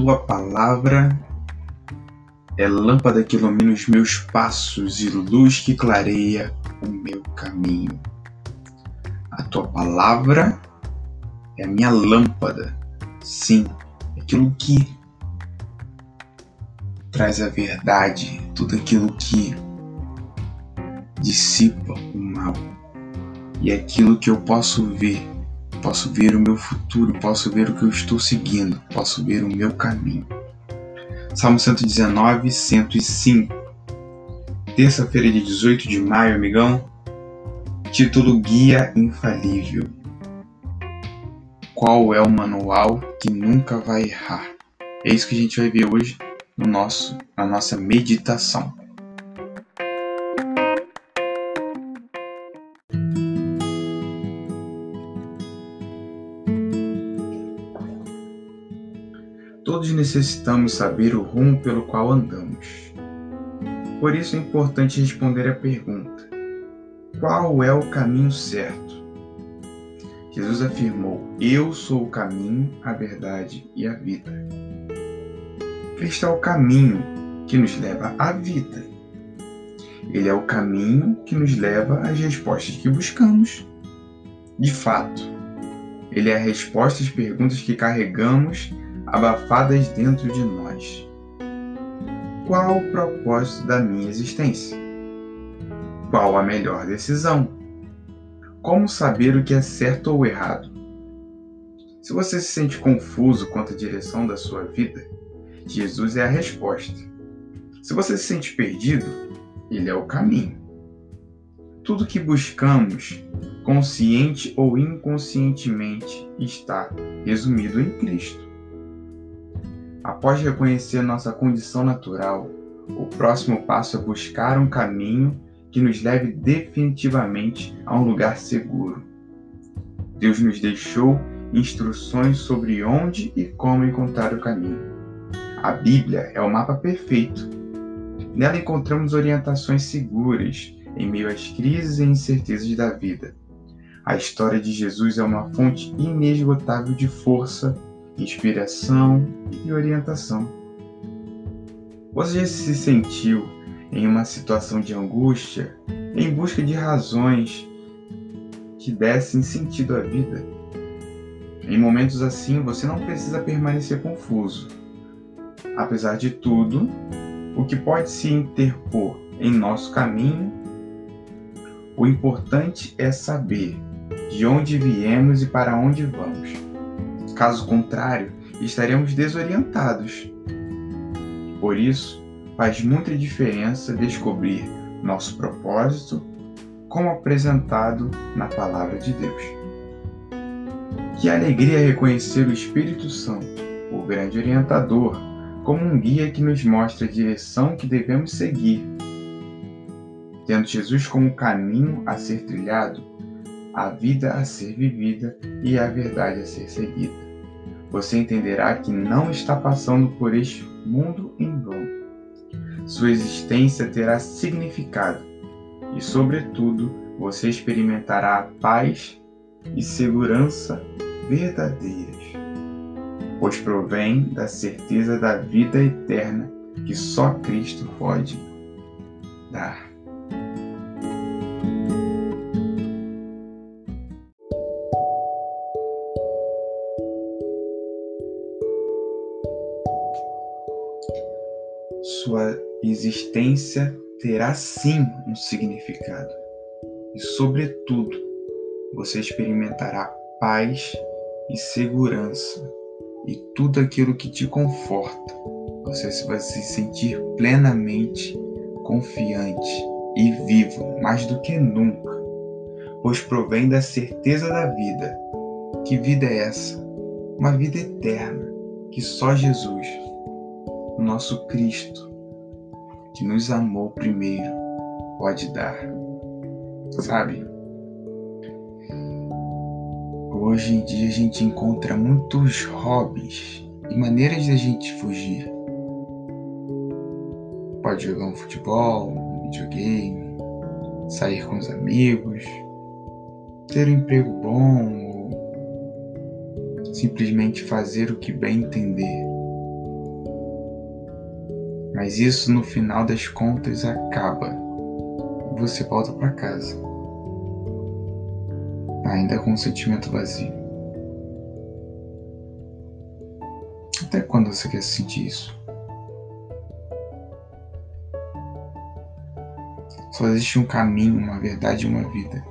Tua palavra é lâmpada que ilumina os meus passos e luz que clareia o meu caminho. A tua palavra é a minha lâmpada, sim, aquilo que traz a verdade, tudo aquilo que dissipa o mal e aquilo que eu posso ver Posso ver o meu futuro, posso ver o que eu estou seguindo, posso ver o meu caminho. Salmo 119, 105. Terça-feira de 18 de maio, amigão. Título Guia Infalível. Qual é o manual que nunca vai errar? É isso que a gente vai ver hoje no nosso, na nossa meditação. Todos necessitamos saber o rumo pelo qual andamos. Por isso é importante responder a pergunta: qual é o caminho certo? Jesus afirmou: Eu sou o caminho, a verdade e a vida. Cristo é o caminho que nos leva à vida. Ele é o caminho que nos leva às respostas que buscamos. De fato, ele é a resposta às perguntas que carregamos abafadas dentro de nós. Qual o propósito da minha existência? Qual a melhor decisão? Como saber o que é certo ou errado? Se você se sente confuso quanto à direção da sua vida, Jesus é a resposta. Se você se sente perdido, Ele é o caminho. Tudo que buscamos, consciente ou inconscientemente, está resumido em Cristo. Após reconhecer nossa condição natural, o próximo passo é buscar um caminho que nos leve definitivamente a um lugar seguro. Deus nos deixou instruções sobre onde e como encontrar o caminho. A Bíblia é o mapa perfeito. Nela encontramos orientações seguras em meio às crises e incertezas da vida. A história de Jesus é uma fonte inesgotável de força inspiração e orientação. Você já se sentiu em uma situação de angústia em busca de razões que dessem sentido à vida? Em momentos assim, você não precisa permanecer confuso. Apesar de tudo, o que pode se interpor em nosso caminho, o importante é saber de onde viemos e para onde vamos. Caso contrário, estaremos desorientados. Por isso, faz muita diferença descobrir nosso propósito como apresentado na Palavra de Deus. Que alegria reconhecer o Espírito Santo, o grande orientador, como um guia que nos mostra a direção que devemos seguir. Tendo Jesus como caminho a ser trilhado, a vida a ser vivida e a verdade a ser seguida você entenderá que não está passando por este mundo em vão. Sua existência terá significado e, sobretudo, você experimentará paz e segurança verdadeiras, pois provém da certeza da vida eterna que só Cristo pode dar. Sua existência terá sim um significado. E, sobretudo, você experimentará paz e segurança e tudo aquilo que te conforta você vai se sentir plenamente confiante e vivo mais do que nunca, pois provém da certeza da vida. Que vida é essa? Uma vida eterna que só Jesus, nosso Cristo, que nos amou primeiro, pode dar. Sabe? Hoje em dia a gente encontra muitos hobbies e maneiras de a gente fugir. Pode jogar um futebol, um videogame, sair com os amigos, ter um emprego bom ou simplesmente fazer o que bem entender. Mas isso no final das contas acaba você volta para casa, ainda com um sentimento vazio. Até quando você quer sentir isso? Só existe um caminho, uma verdade e uma vida.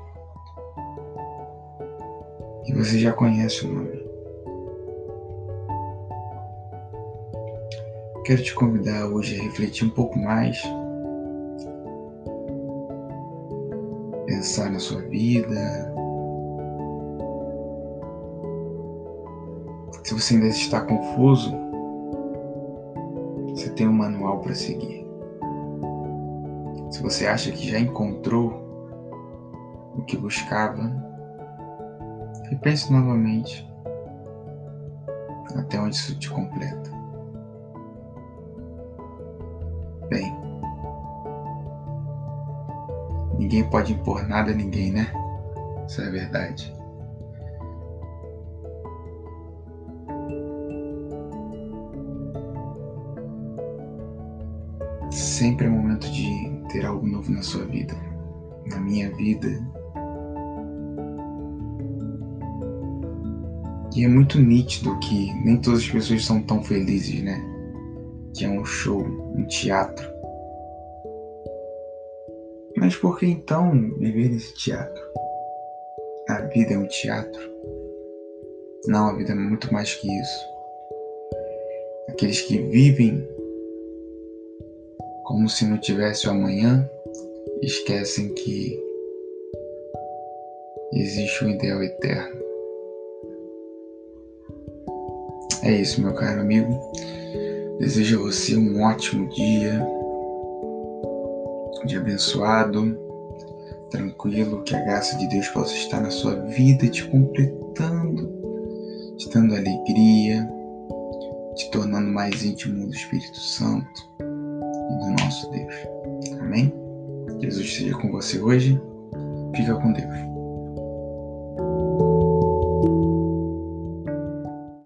E você já conhece o nome. Quero te convidar hoje a refletir um pouco mais, pensar na sua vida. Se você ainda está confuso, você tem um manual para seguir. Se você acha que já encontrou o que buscava, repense novamente até onde isso te completa. Bem, ninguém pode impor nada a ninguém, né? Isso é verdade. Sempre é momento de ter algo novo na sua vida, na minha vida. E é muito nítido que nem todas as pessoas são tão felizes, né? Que é um show, um teatro. Mas por que então viver nesse teatro? A vida é um teatro? Não, a vida é muito mais que isso. Aqueles que vivem como se não tivesse o amanhã, esquecem que existe um ideal eterno. É isso, meu caro amigo. Desejo a você um ótimo dia, um dia abençoado, tranquilo, que a graça de Deus possa estar na sua vida, te completando, te dando alegria, te tornando mais íntimo do Espírito Santo e do nosso Deus. Amém? Jesus esteja com você hoje. Fica com Deus.